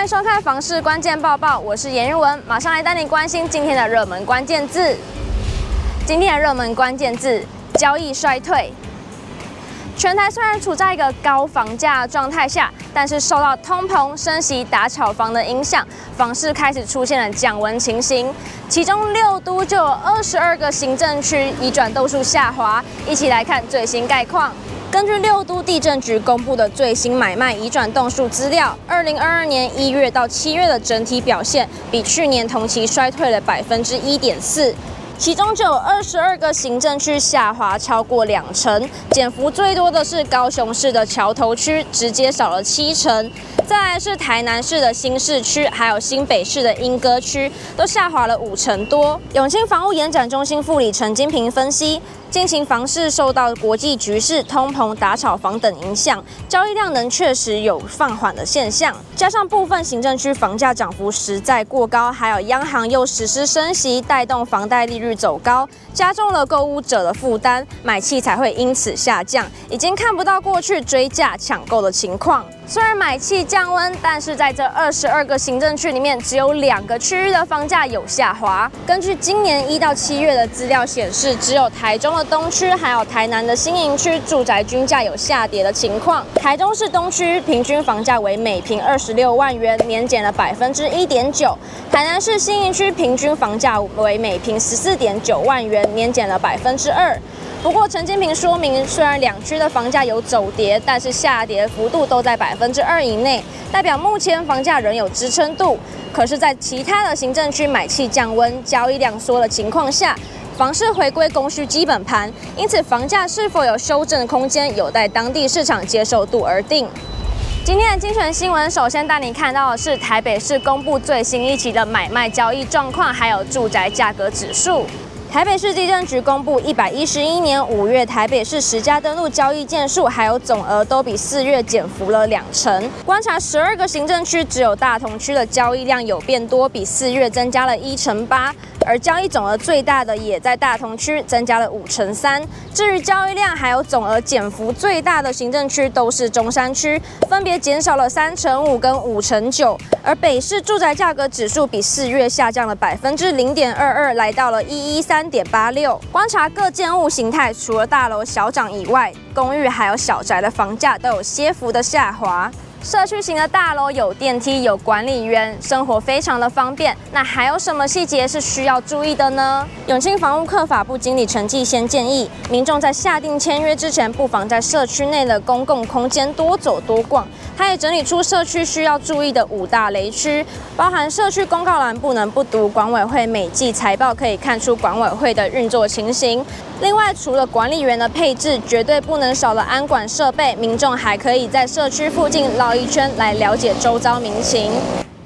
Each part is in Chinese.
欢迎收看《房市关键报报》，我是颜玉文，马上来带你关心今天的热门关键字。今天的热门关键字：交易衰退。全台虽然处在一个高房价状态下，但是受到通膨、升息打炒房的影响，房市开始出现了降温情形。其中六都就有二十二个行政区移转度数下滑。一起来看最新概况。根据六都地政局公布的最新买卖移转栋数资料，二零二二年一月到七月的整体表现，比去年同期衰退了百分之一点四。其中就有二十二个行政区下滑超过两成，减幅最多的是高雄市的桥头区，直接少了七成。再来是台南市的新市区，还有新北市的莺歌区，都下滑了五成多。永庆房屋延展中心副理陈金平分析。近期房市受到国际局势、通膨、打炒房等影响，交易量能确实有放缓的现象。加上部分行政区房价涨幅实在过高，还有央行又实施升息，带动房贷利率走高，加重了购屋者的负担，买气才会因此下降。已经看不到过去追价抢购的情况。虽然买气降温，但是在这二十二个行政区里面，只有两个区域的房价有下滑。根据今年一到七月的资料显示，只有台中东区还有台南的新营区住宅均价有下跌的情况。台中市东区平均房价为每坪二十六万元，年减了百分之一点九；台南市新营区平均房价为每坪十四点九万元，年减了百分之二。不过，陈金平说明，虽然两区的房价有走跌，但是下跌幅度都在百分之二以内，代表目前房价仍有支撑度。可是，在其他的行政区买气降温、交易量缩的情况下，房市回归供需基本盘，因此房价是否有修正空间，有待当地市场接受度而定。今天的精选新闻，首先带你看到的是台北市公布最新一期的买卖交易状况，还有住宅价格指数。台北市地震局公布，一百一十一年五月台北市十家登录交易件数还有总额都比四月减幅了两成。观察十二个行政区，只有大同区的交易量有变多，比四月增加了一成八。而交易总额最大的也在大同区，增加了五成三。至于交易量还有总额减幅最大的行政区，都是中山区，分别减少了三成五跟五成九。而北市住宅价格指数比四月下降了百分之零点二二，来到了一一三点八六。观察各建物形态，除了大楼小涨以外，公寓还有小宅的房价都有些幅的下滑。社区型的大楼有电梯、有管理员，生活非常的方便。那还有什么细节是需要注意的呢？永庆房屋客法部经理陈继先建议，民众在下定签约之前，不妨在社区内的公共空间多走多逛。他也整理出社区需要注意的五大雷区，包含社区公告栏不能不读，管委会每季财报可以看出管委会的运作情形。另外，除了管理员的配置，绝对不能少了安管设备。民众还可以在社区附近绕一圈，来了解周遭民情。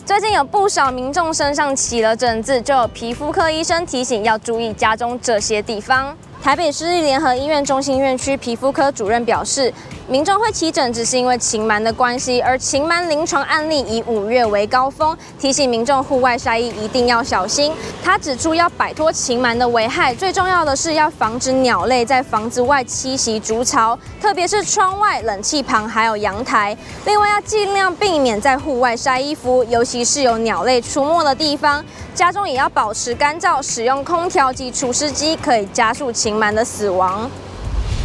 最近有不少民众身上起了疹子，就有皮肤科医生提醒要注意家中这些地方。台北市立联合医院中心院区皮肤科主任表示，民众会起疹只是因为禽螨的关系，而禽螨临床案例以五月为高峰，提醒民众户外晒衣一定要小心。他指出，要摆脱禽螨的危害，最重要的是要防止鸟类在房子外栖息筑巢，特别是窗外、冷气旁还有阳台。另外，要尽量避免在户外晒衣服，尤其是有鸟类出没的地方。家中也要保持干燥，使用空调及除湿机，可以加速禽螨的死亡。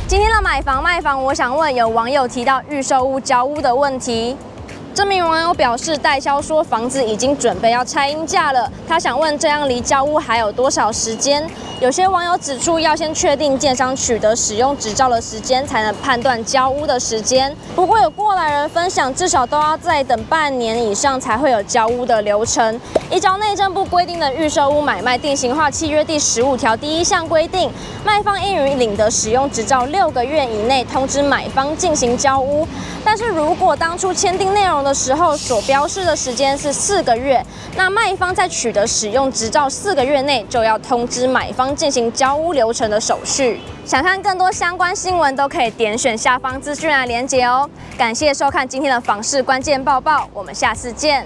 今天的买房卖房，我想问有网友提到预售屋交屋的问题。这名网友表示，代销说房子已经准备要拆鹰架了，他想问这样离交屋还有多少时间？有些网友指出，要先确定建商取得使用执照的时间，才能判断交屋的时间。不过有过来人分享，至少都要再等半年以上才会有交屋的流程。依照内政部规定的预售屋买卖定型化契约第十五条第一项规定，卖方应于领得使用执照六个月以内通知买方进行交屋。但是如果当初签订内容的的时候所标示的时间是四个月，那卖方在取得使用执照四个月内就要通知买方进行交屋流程的手续。想看更多相关新闻，都可以点选下方资讯来连结哦。感谢收看今天的房市关键报报，我们下次见。